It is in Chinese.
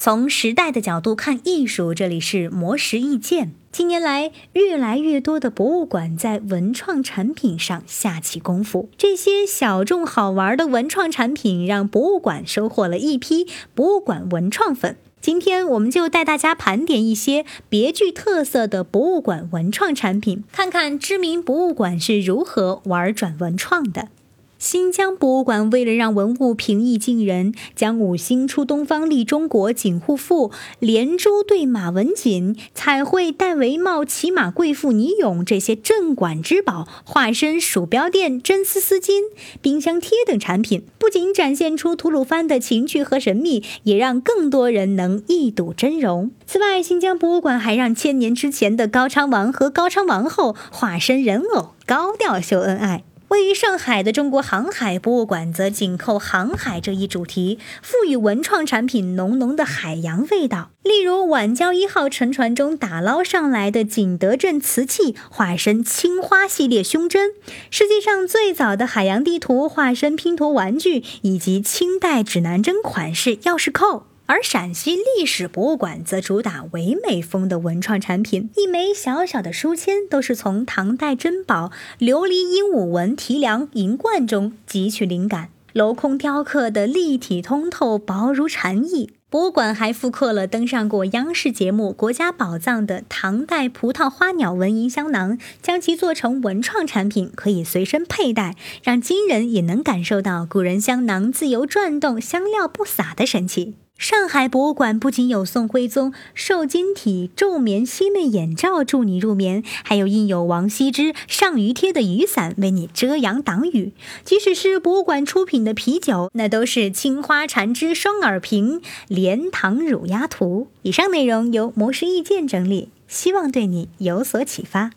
从时代的角度看艺术，这里是魔石意见。近年来，越来越多的博物馆在文创产品上下起功夫。这些小众好玩的文创产品，让博物馆收获了一批博物馆文创粉。今天，我们就带大家盘点一些别具特色的博物馆文创产品，看看知名博物馆是如何玩转文创的。新疆博物馆为了让文物平易近人，将“五星出东方利中国”锦护父、连珠对马文锦、彩绘戴帷帽骑马贵妇倪咏这些镇馆之宝化身鼠标垫、真丝丝巾、冰箱贴等产品，不仅展现出吐鲁番的情趣和神秘，也让更多人能一睹真容。此外，新疆博物馆还让千年之前的高昌王和高昌王后化身人偶，高调秀恩爱。位于上海的中国航海博物馆则紧扣航海这一主题，赋予文创产品浓浓的海洋味道。例如，晚交一号沉船中打捞上来的景德镇瓷器，化身青花系列胸针；世界上最早的海洋地图，化身拼图玩具，以及清代指南针款式钥匙扣。而陕西历史博物馆则主打唯美风的文创产品，一枚小小的书签都是从唐代珍宝琉璃鹦鹉纹提梁银冠中汲取灵感，镂空雕刻的立体通透，薄如蝉翼。博物馆还复刻了登上过央视节目《国家宝藏》的唐代葡萄花鸟纹银香囊，将其做成文创产品，可以随身佩戴，让今人也能感受到古人香囊自由转动、香料不洒的神奇。上海博物馆不仅有宋徽宗瘦金体昼眠吸内眼罩助你入眠，还有印有王羲之上鱼贴的雨伞为你遮阳挡雨。即使是博物馆出品的啤酒，那都是青花禅枝双耳瓶莲塘乳鸭图。以上内容由魔石意见整理，希望对你有所启发。